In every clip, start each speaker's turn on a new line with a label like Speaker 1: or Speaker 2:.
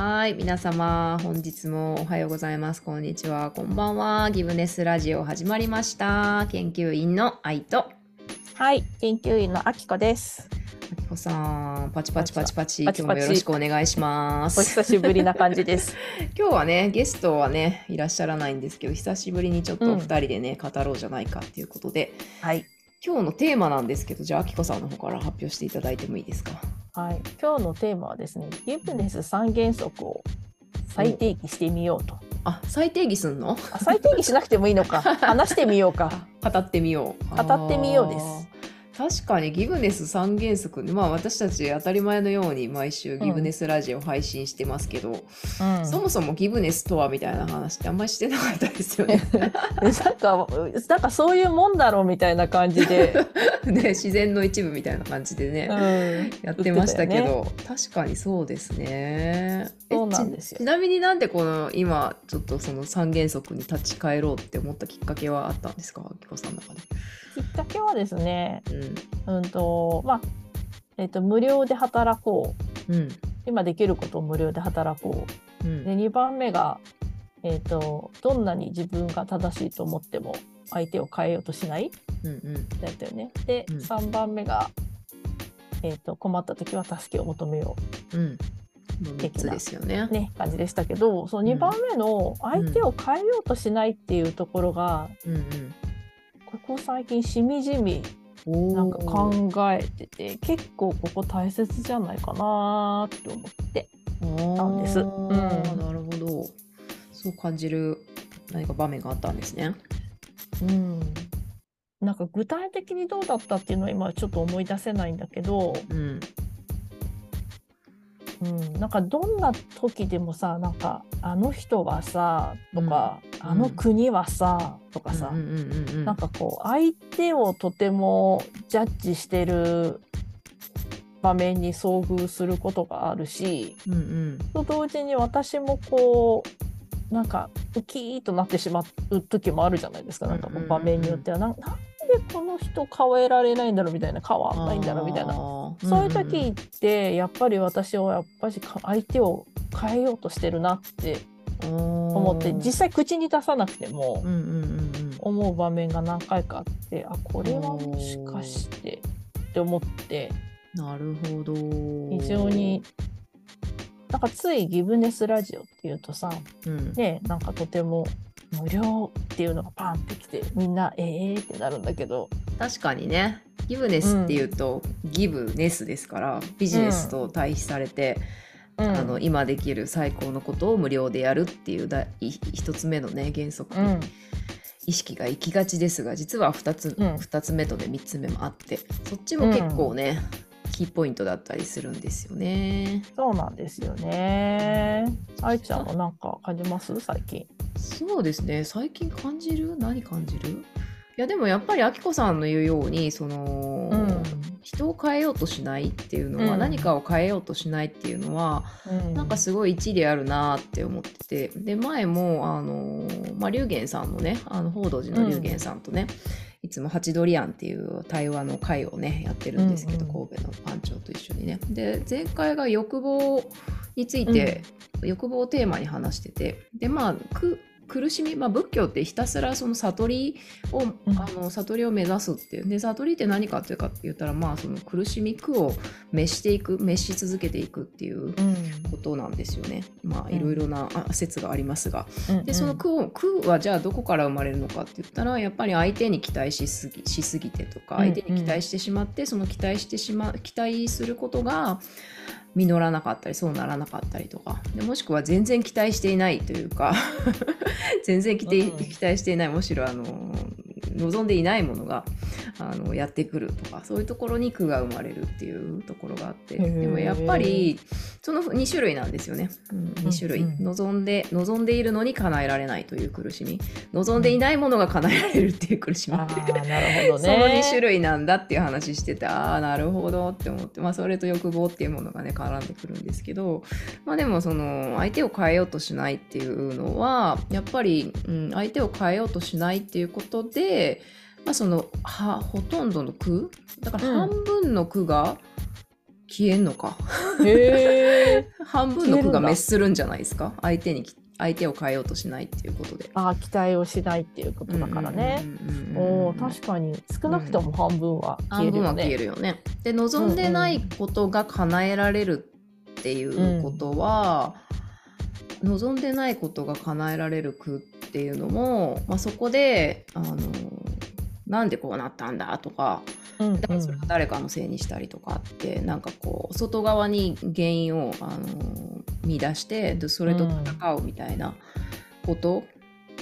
Speaker 1: はい、皆様、本日もおはようございます。こんにちは、こんばんは。ギブネスラジオ始まりました。研究員の愛と、
Speaker 2: はい、研究員のあきこです。
Speaker 1: あきこさん、パチパチパチパチ、今日もよろしくお願いしま
Speaker 2: お
Speaker 1: す。
Speaker 2: 久しぶりな感じです。
Speaker 1: 今日はね、ゲストはね、いらっしゃらないんですけど、久しぶりにちょっとお二人でね、語ろうじゃないかっていうことで、
Speaker 2: はい、
Speaker 1: 今日のテーマなんですけど、じゃあ、あきこさんの方から発表していただいてもいいですか？
Speaker 2: はい、今日のテーマはですね、ギブネス三原則を再定義してみようと。
Speaker 1: あ、再定義すんの？
Speaker 2: あ再定義しなくてもいいのか、話してみようか。
Speaker 1: あ語ってみよう。
Speaker 2: 語ってみようです。
Speaker 1: 確かにギブネス三原則まあ私たち当たり前のように毎週ギブネスラジオ配信してますけど、
Speaker 2: うん、
Speaker 1: そもそもギブネスとはみたいな話ってあんまりしてなかったですよね。
Speaker 2: なんか、なんかそういうもんだろうみたいな感じで、
Speaker 1: ね自然の一部みたいな感じでね、
Speaker 2: うん、
Speaker 1: やってましたけど、確かにそうですね。え
Speaker 2: そうなんですよ。
Speaker 1: ちちなみになんでこの今ちょっとその三原則に立ち返ろうって思ったきっかけはあったんですか、あきこさんの中で。
Speaker 2: きっかけはですね、
Speaker 1: うん
Speaker 2: うんと、まあ、えっ、と、無料で働こう。
Speaker 1: うん
Speaker 2: 今できることを無料で働こう。
Speaker 1: うん
Speaker 2: で2番目が、えーとどんなに自分が正しいと思っても相手を変えようとしない
Speaker 1: うんうん
Speaker 2: だったよね。で、
Speaker 1: うん
Speaker 2: 3番目が、えーと困った時は助けを求めよ
Speaker 1: うん。の3つですよね
Speaker 2: う。ね感じでしたけどそう
Speaker 1: うん
Speaker 2: 2番目の相手を変えようとしないっていうところが、
Speaker 1: うんうん。
Speaker 2: ここ最近しみじみなんか考えてて結構ここ大切じゃないかなって思って。たんですうん
Speaker 1: なるほど。そう感じる何か場面があったんですね。
Speaker 2: うんなんか具体的にどうだったっていうのは今ちょっと思い出せないんだけど、
Speaker 1: うん。
Speaker 2: うん、なんかどんな時でもさなんかあの人はさとか、
Speaker 1: うん。
Speaker 2: あの国はさとかさ、なんかこう相手をとてもジャッジしてる場面に遭遇することがあるし
Speaker 1: うんうん。
Speaker 2: と同時に私もこうなんかウキーとなってしまう時もあるじゃないですか。なんかこ
Speaker 1: う
Speaker 2: 場面によっては。なんなんでこの人変えられないんだろうみたいな変わんないんだろうみたいなそういう時ってやっぱり私はやっぱりか相手を変えようとしてるなって思
Speaker 1: 思
Speaker 2: って実際口に出さなくても思う場面が何回かあってあこれはもしかしてって思って
Speaker 1: うん。なるほど。
Speaker 2: 非常になんかついギブネスラジオっていうとさ
Speaker 1: うん。
Speaker 2: ねなんかとても無料っていうのがパンってきてみんなええー、ってなるんだけど。
Speaker 1: 確かにね。ギブネスっていうと、ギブネスですからビジネスと対比されて、
Speaker 2: うん。
Speaker 1: あの今できる最高のことを無料でやるっていうだい一つ目のね原則に
Speaker 2: うん。
Speaker 1: 意識が行きがちですが実は2つ,、
Speaker 2: うん。
Speaker 1: 二つ目とね3つ目もあってそっちも結構ね、キーポイントだったりするんですよね。
Speaker 2: そうなんですよね。愛ちゃんもなんか感じます？最近。
Speaker 1: そうですね。最近感じる？何感じる？いやでもやっぱりあきこさんの言うようにその、
Speaker 2: うん。
Speaker 1: 人を変えようとしないっていうのは、
Speaker 2: うん。
Speaker 1: 何かを変えようとしないっていうのは、
Speaker 2: うん。
Speaker 1: なんかすごい一理あるなって思ってて。で前もあの、まあ、龍玄さんのねあの報道寺の龍玄さんとね、いつもハチドリアンっていう対話の会をねやってるんですけど、
Speaker 2: うんうん
Speaker 1: 神戸の番長と一緒にね。で前回が欲望について、欲望をテーマに話してて。でまあく苦しみ、まあ、仏教ってひたすらその悟りを、
Speaker 2: ん。
Speaker 1: あの悟りを目指すっていう。で悟りって何かっていうかって言ったらまあその苦しみ苦を滅していく滅し続けていくっていう
Speaker 2: うん。
Speaker 1: ことなんですよね。まあ
Speaker 2: うん。
Speaker 1: いろいろなあ説がありますが、
Speaker 2: うん
Speaker 1: でその苦を苦はじゃあどこから生まれるのかって言ったらやっぱり相手に期待しすぎしすぎてとか相手に期待してしまって、その期待してしま期待することが実らなかったりそうならなかったりとか。でもしくは全然期待していないというか。全然期待,、していない。むしろあの望んでいないものがあのやってくるとかそういうところに苦が生まれるっていうところがあってでもやっぱりその2種類なんですよね、うん、2種類、
Speaker 2: うんうん。
Speaker 1: 望んで望んでいるのに叶えられないという苦しみ。望んでいないものが叶えられるっていう苦しみ、
Speaker 2: あーなるほど
Speaker 1: その
Speaker 2: ね
Speaker 1: 2種類なんだっていう話しててああなるほどって思って、まあ、それと欲望っていうものがね絡んでくるんですけど、まあ、でもその相手を変えようとしないっていうのはやっぱり、うん、相手を変えようとしないっていうことで、まあ、そのはほとんどの句だから
Speaker 2: うん
Speaker 1: 半分の句が消えんのか
Speaker 2: へえ。
Speaker 1: 半分の句が滅するんじゃないですか相手に相手を変えようとしないっていうことで。
Speaker 2: ああ、期待をしないっていうことだからね。おお、確かに少なくとも半分は消えるよね。半分は消
Speaker 1: えるよね。で、望んでないことが叶えられるっていうことは、うん、望んでないことが叶えられる句っていうのも、まあ、そこであのなんでこうなったんだとか、うんうん、だからそれを誰かのせいにしたりとかってなんかこう外側に原因をあの見出してでそれと戦うみたいなこと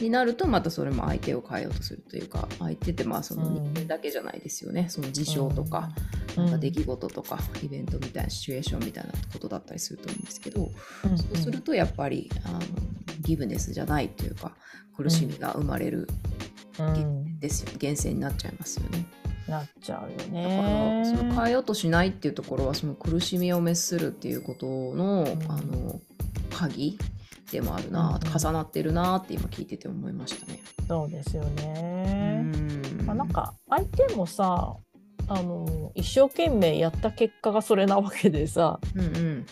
Speaker 1: になるとまたそれも相手を変えようとするというか相手ってまあその人間だけじゃないですよね、その事象とか,、なん。か出来事とかイベントみたいなシチュエーションみたいなことだったりすると思うんですけど、そうするとやっぱりあのギブネスじゃないというか苦しみが生まれる、ですよ源泉になっちゃいますよね。
Speaker 2: なっちゃうよね。
Speaker 1: だからその変えようとしないっていうところはその苦しみを滅するっていうことの、うん、あの鍵でもあるな、うん、重なってるなって今聞いてて思いましたね。
Speaker 2: そうですよね。まあ、なんか相手もさあの一生懸命やった結果がそれなわけでさ、うんうん、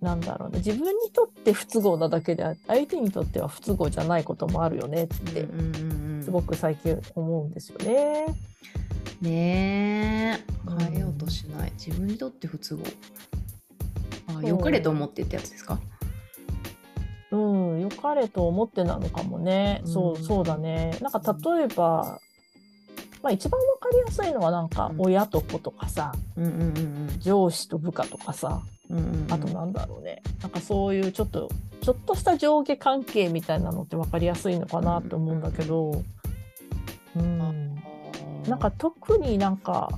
Speaker 2: なんだろうね自分にとって不都合なだけで相手にとっては不都合じゃないこともあるよねって、すごく最近思うんですよね。
Speaker 1: ねえ。変えようとしない、自分にとって不都合。あ良かれと思ってってやつですか？
Speaker 2: うん良かれと思ってなのかもね、うん、そうそうだね。なんか例えばまあ一番わかりやすいのはなんか親と子とかさ、うんうんうんうん、上司と部下とかさ、うんうんうん、あとなんだろうね。なんかそういうちょっとちょっとした上下関係みたいなのって分かりやすいのかなと思うんだけど、うん、なんか特になんか、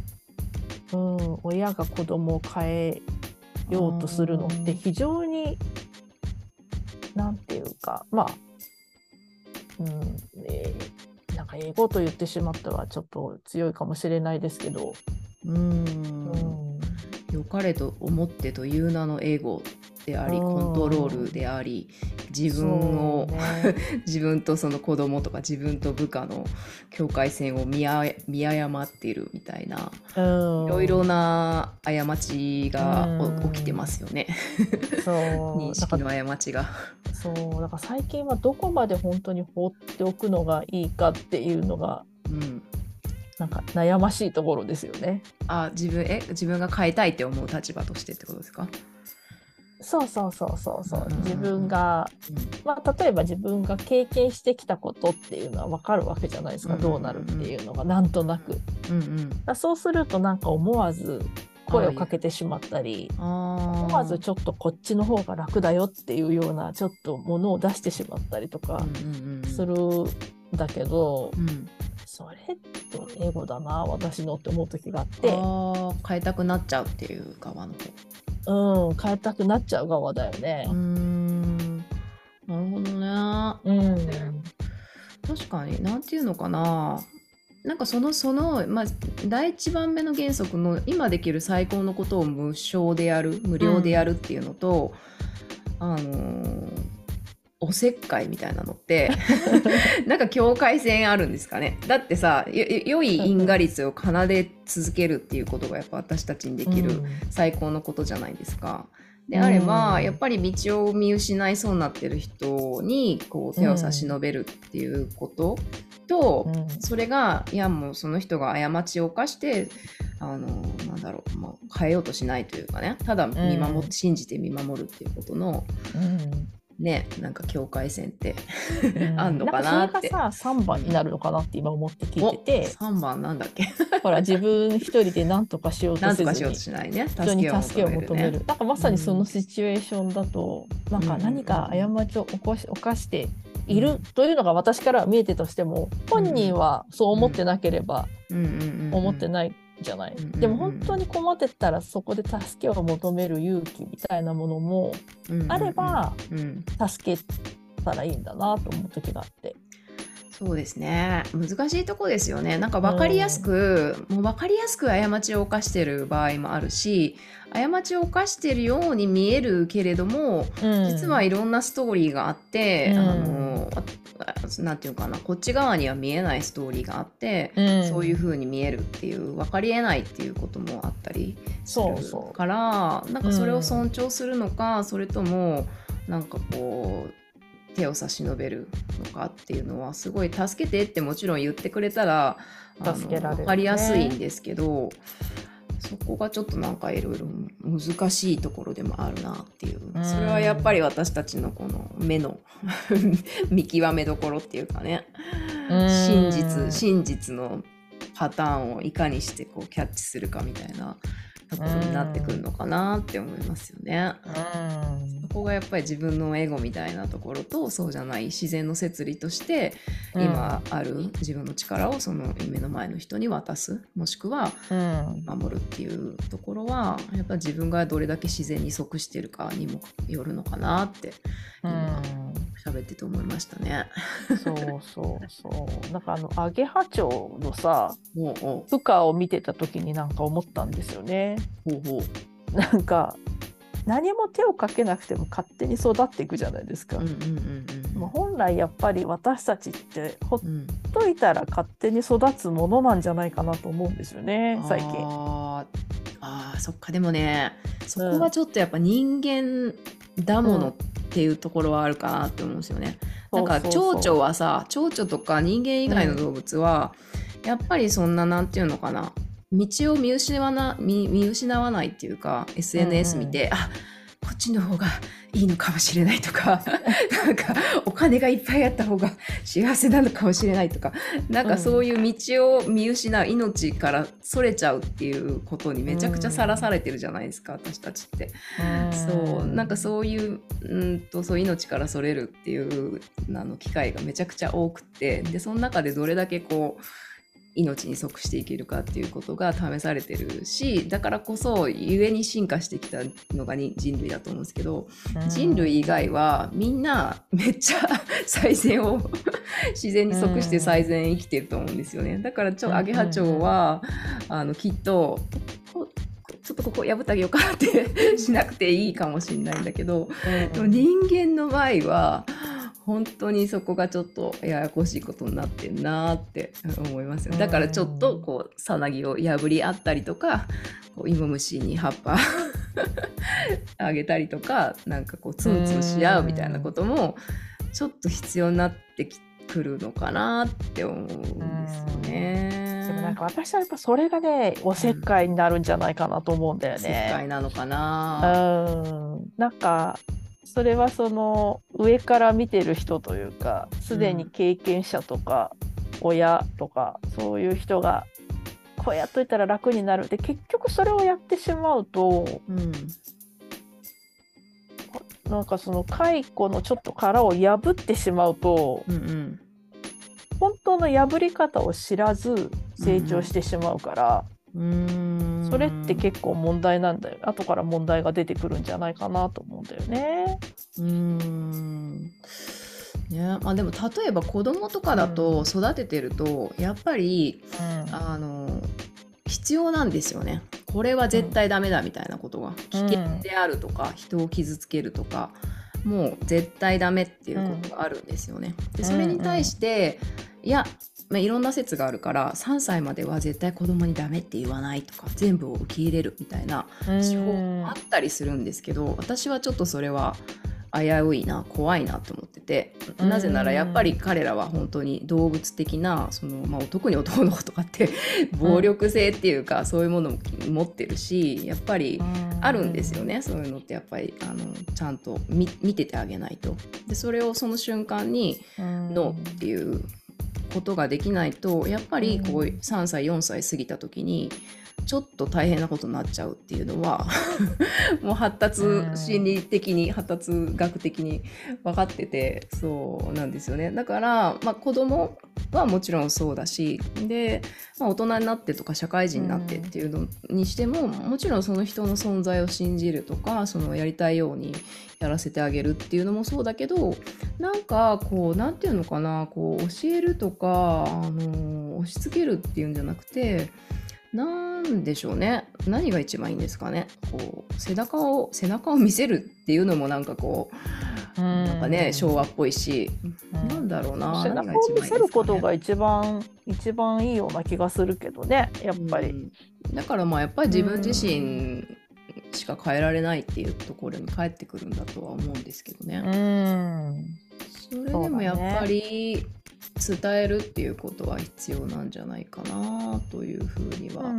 Speaker 2: うん、親が子供を変えようとするのって非常になんていうかまあ、うんえー、なんか英語と言ってしまったはちょっと強いかもしれないですけど。うん、
Speaker 1: うん。良かれと思ってという名の英語でありコントロールであり自分を、ね、自分とその子供とか自分と部下の境界線を見見誤っているみたいないろいろな過ちが起きてますよね。そう。認識の過ちが。
Speaker 2: そう。だから最近はどこまで本当に放っておくのがいいかっていうのが、うん、なんか悩ましいところですよね。
Speaker 1: あ自分え自分が変えたいって思う立場としてってことですか？
Speaker 2: そうそうそうそうそう。自分が、まあ、例えば自分が経験してきたことっていうのは分かるわけじゃないですか、どうなるっていうのがなんとなく、うんうん、そうするとなんか思わず声をかけてしまったり思わずちょっとこっちの方が楽だよっていうようなちょっとものを出してしまったりとかするんだけど、うん、それって英語だな私のって思う時があって。
Speaker 1: 変えたくなっちゃうっていう側の方
Speaker 2: うん、変えたくなっちゃう側だよね。
Speaker 1: うんなるほどね。うん、確かに何て言うのかななんかそのその、まあ、第一番目の原則の今できる最高のことを無償でやる無料でやるっていうのと、うん、あのーおせっかいみたいなのって なんか境界線あるんですかね。だってさ良い因果率を奏で続けるっていうことがやっぱ私たちにできる最高のことじゃないですか。であれば、やっぱり道を見失いそうになってる人にこう手を差し伸べるっていうことと、うん、それがいやもうその人が過ちを犯してあのなんだろう、まあ、変えようとしないというかね。ただ見守信じて見守るっていうことの、うんねなんか境界線って あんのかなって。
Speaker 2: それがさ3番になるのかなって今思って聞いてて。
Speaker 1: 3番なんだっけ？
Speaker 2: ほら自分一人で何とかしようとせずに。
Speaker 1: しないね。
Speaker 2: 人に助けを求める、ね、なんかまさにそのシチュエーションだと、うん、なんか何か過ちを起こし犯しているというのが私からは見えてとしても本人はそう思ってなければ思ってないじゃない、うんうんうん、でも本当に困ってたらそこで助けを求める勇気みたいなものもあれば、助けたらいいんだなと思う時があって。
Speaker 1: そうですね。難しいとこですよね。なんか分かりやすく、もう分かりやすく過ちを犯してる場合もあるし過ちを犯してるように見えるけれども、うん、実はいろんなストーリーがあって、うん、あのなんていうかなこっち側には見えないストーリーがあって、うん、そういう風に見えるっていう分かりえないっていうこともあったりするからなんかそれを尊重するのか、それともなんかこう手を差し伸べるのかっていうのはすごい助けてってもちろん言ってくれたら助けられる、ね、分かりやすいんですけどそこがちょっとなんかいろいろ難しいところでもあるなっていう。それはやっぱり私たちのこの目の 見極めどころっていうかね。真実真実のパターンをいかにしてこうキャッチするかみたいなところになってくるのかなって思いますよね。そこがやっぱり自分のエゴみたいなところとそうじゃない自然の摂理として今ある自分の力をその目の前の人に渡すもしくは守るっていうところはやっぱ自分がどれだけ自然に即してるかにもよるのかなって今喋ってて思いましたね。
Speaker 2: そうそうそう。なんかあのアゲハチョウのさ、部下を見てた時になんか思ったんですよね。ほうほうなんか何も手をかけなくても勝手に育っていくじゃないですか。本来やっぱり私たちってほっといたら勝手に育つものなんじゃないかなと思うんですよね、最近。
Speaker 1: ああそっか。でもねそこはちょっとやっぱ人間だものっていうところはあるかなって思うんですよね。なんか蝶々はさ蝶々とか人間以外の動物は、やっぱりそんななんていうのかな道を見失わな見見失わないっていうか SNS 見て、うんうん、あこっちの方がいいのかもしれないとか なんかお金がいっぱいあった方が幸せなのかもしれないとかなんかそういう道を見失う命からそれちゃうっていうことにめちゃくちゃさらされてるじゃないですか、私たちって。そうなんかそういううんとそう命からそれるっていうあの機会がめちゃくちゃ多くてでその中でどれだけこう命に即していけるかっていうことが試されてるしだからこそ故に進化してきたのが人類だと思うんですけど、うん、人類以外はみんなめっちゃ 最善を自然に即して最善生きてると思うんですよね。だからちょアゲハチョウは、あのきっとちょっとここ破ってあげようかって しなくていいかもしれないんだけど、うん、人間の場合は本当にそこがちょっとややこしいことになってんなって思いますよだからちょっとこうさなぎを破り合ったりとかこう芋虫に葉っぱ あげたりとかなんかこうツンツンし合うみたいなこともちょっと必要になってくるのかなって思うんですよね。
Speaker 2: でもなんか私はやっぱそれがねおせっかいになるんじゃないかなと思うんだよね。おせ
Speaker 1: っかいなのかな。
Speaker 2: うんなんかそれはその上から見てる人というかすでに経験者とか親とかそういう人がこうやっといたら楽になる。で結局それをやってしまうと、うん、なんかその蚕のちょっと殻を破ってしまうと、うんうん、本当の破り方を知らず成長してしまうから。うん。それって結構問題なんだよ後から問題が出てくるんじゃないかなと思うんだよね。うん。
Speaker 1: ね。まあ、でも例えば子供とかだと育ててると、やっぱり、うん、あの必要なんですよね。これは絶対ダメだみたいなことが、危険であるとか人を傷つけるとかもう絶対ダメっていうことがあるんですよね。でそれに対して、いやまあ、いろんな説があるから3歳までは絶対子供にダメって言わないとか全部を受け入れるみたいな手法もあったりするんですけど私はちょっとそれは危ういな怖いなと思っててなぜならやっぱり彼らは本当に動物的なその、まあ、特に男の子とかって暴力性っていうか、そういうものも持ってるしやっぱりあるんですよね。そういうのってやっぱりあのちゃんと見ててあげないと。でそれをその瞬間に「ノー」っていうことができないとやっぱりこう3歳4歳過ぎた時にちょっと大変なことになっちゃうっていうのは もう発達心理的に発達学的に分かっててそうなんですよね。だから、まあ、子供はもちろんそうだしで、まあ、大人になってとか社会人になってっていうのにしてももちろんその人の存在を信じるとかそのやりたいようにやらせてあげるっていうのもそうだけどなんかこう何て言うのかなこう教えるとかあの押し付けるっていうんじゃなくてなんでしょうね。何が一番いいんですかね。こう背中を背中を見せるっていうのもなんかこうなんかね昭和っぽいし、ん、なんだろうな。
Speaker 2: 背中を見せることが一番一番いいような気がするけどね。やっぱり、
Speaker 1: だからまあやっぱり自分自身しか変えられないっていうところに返ってくるんだとは思うんですけどね。
Speaker 2: うん。
Speaker 1: それでもやっぱり、伝えるっていうことは必要なんじゃないかなというふうには思い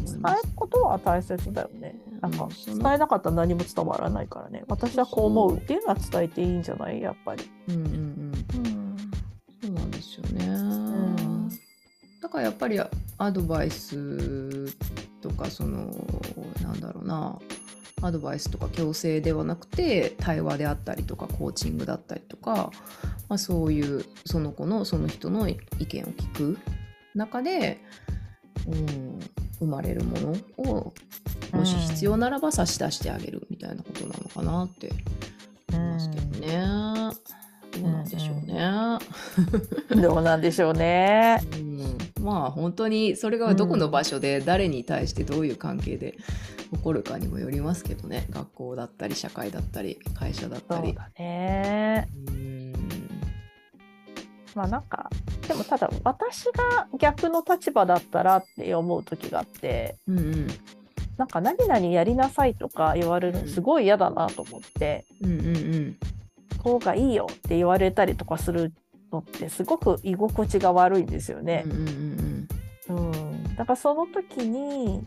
Speaker 2: ます、伝えることは大切だよね。なんか伝えなかったら何も伝わらないからね。私はこう思うっていうのは伝えていいんじゃない？やっぱり。
Speaker 1: うんうんうん。うん、そうなんですよね。うん、だからやっぱりアドバイスとかそのなんだろうなアドバイスとか強制ではなくて対話であったりとかコーチングだったりとか、まあ、そういうその子のその人の意見を聞く中で、うん、生まれるものをもし必要ならば差し出してあげるみたいなことなのかなって思いますけどね。どうなんでしょう
Speaker 2: ね。どうなんでしょうね。
Speaker 1: うん、まあ本当にそれがどこの場所で誰に対してどういう関係で起こるかにもよりますけどね学校だったり社会だったり会社だったり。そう
Speaker 2: だねまあなんかでもただ私が逆の立場だったらって思う時があって、うんうん、なんか何々やりなさいとか言われるのすごい嫌だなと思って、うんうんうん、こうがいいよって言われたりとかするのってすごく居心地が悪いんですよね。うん、うんうん、だからその時に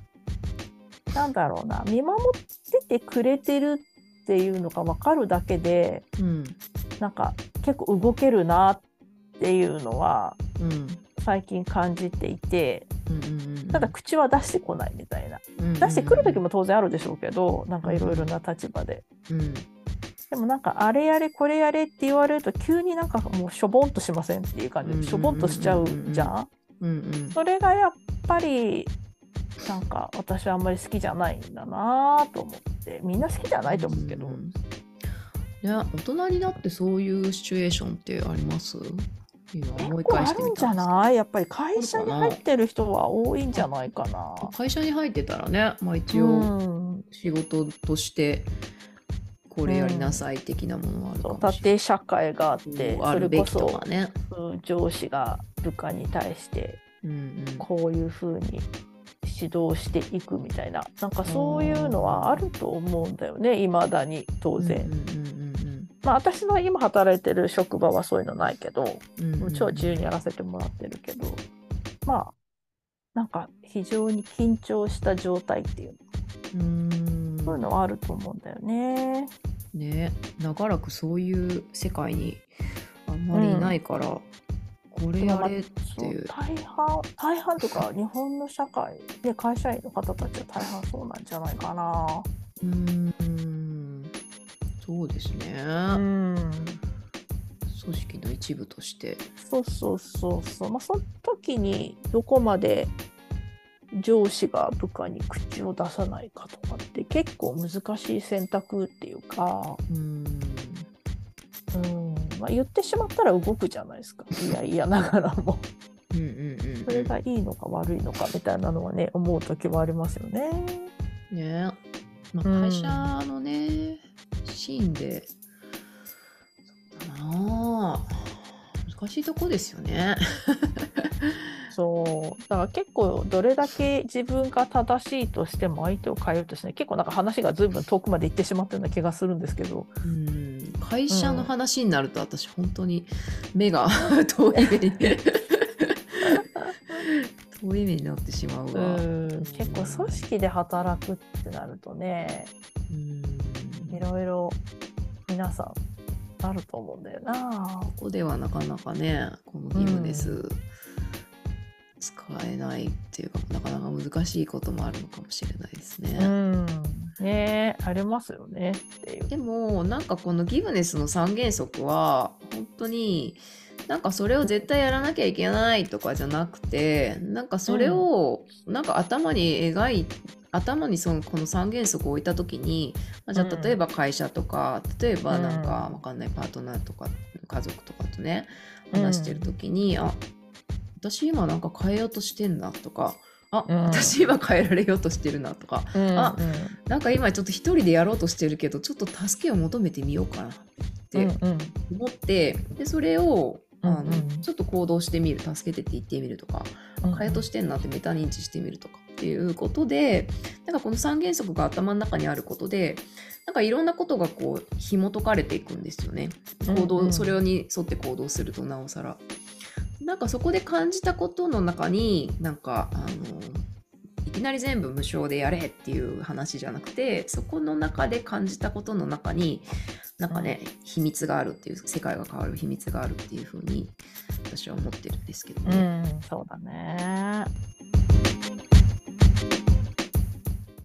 Speaker 2: なんだろうな見守っててくれてるっていうのが分かるだけで、うん、なんか結構動けるなっていうのは、うん、最近感じていて、うん。うんうん、ただ口は出してこないみたいな、うんうんうん、出してくる時も当然あるでしょうけどなんかいろいろな立場で。うん。でもなんかあれやれこれやれって言われると急になんかもうしょぼんとしませんっていう感じでしょぼんとしちゃうじゃん。それがやっぱりなんか私はあんまり好きじゃないんだなと思ってみんな好きじゃないと思うけど、うん、
Speaker 1: いや大人になってそういうシチュエーションってあります？
Speaker 2: 今思い返してみたあるんじゃない？やっぱり会社に入ってる人は多いんじゃないかな。
Speaker 1: 会社に入ってたらね、まあ、一応仕事としてこれやりなさい的なものはあるかもしれない、
Speaker 2: う。ん、縦社会があって
Speaker 1: あるべきとかね。
Speaker 2: 上司が部下に対してこういうふうに指導していくみたいな。なんかそういうのはあると思うんだよねいまだに当然。まあ、私の今働いてる職場はそういうのないけど、うちは自由にやらせてもらってるけどまあなんか非常に緊張した状態っていううんそういうのはあると思うんだよね。
Speaker 1: ね長らくそういう世界にあんまりいないから、うんこれやれっていう。
Speaker 2: 大半、大半とか日本の社会で会社員の方たちは大半そうなんじゃないかな。うん、
Speaker 1: そうですね。うん。組織の一部として。
Speaker 2: そうそうそうそう。まあその時にどこまで上司が部下に口を出さないかとかって結構難しい選択っていうか。うん。うんまあ、言ってしまったら動くじゃないですかいや いやながらもうんうんうん、それがいいのか悪いのかみたいなのはね思う時もありますよね。
Speaker 1: ねまあ、会社のね、うん、シーンで。そうだな難しいとこですよね。
Speaker 2: そう。だから結構どれだけ自分が正しいとしても相手を変えようとしない。結構なんか話がずいぶん遠くまで行ってしまったような気がするんですけど。
Speaker 1: うん。会社の話になると私本当に目が 遠い目に。遠い目になってしまうわ。
Speaker 2: 結構組織で働くってなるとねいろいろ皆さんあると思うんだよな。
Speaker 1: ここではなかなかねこのギブネス、使えないっていうかなかなか難しいこともあるのかもしれないですね。
Speaker 2: うんねありますよねっていう。
Speaker 1: でもなんかこのギブネスの三原則は本当になんかそれを絶対やらなきゃいけないとかじゃなくてなんかそれをなんか頭に描い頭にそのこの三原則を置いた時に、まあ、じゃあ例えば会社とか、例えばなんかわかんないパートナーとか家族とかとね話してる時に、あ私今なんか変えようとしてんなとかあ、うん、私今変えられようとしてるなとか、うん、あ、うん、なんか今ちょっと一人でやろうとしてるけどちょっと助けを求めてみようかなって思って、でそれをあの、ちょっと行動してみる助けてって言ってみるとか、変えとしてんなってメタ認知してみるとかっていうことでなんかこの三原則が頭の中にあることでなんかいろんなことがこう紐解かれていくんですよね行動、うんうん、それに沿って行動するとなおさら。なんかそこで感じたことの中になんかあのいきなり全部無償でやれっていう話じゃなくてそこの中で感じたことの中になんかね、秘密があるっていう世界が変わる秘密があるっていうふうに私は思ってるんですけど
Speaker 2: ね。うん、そうだね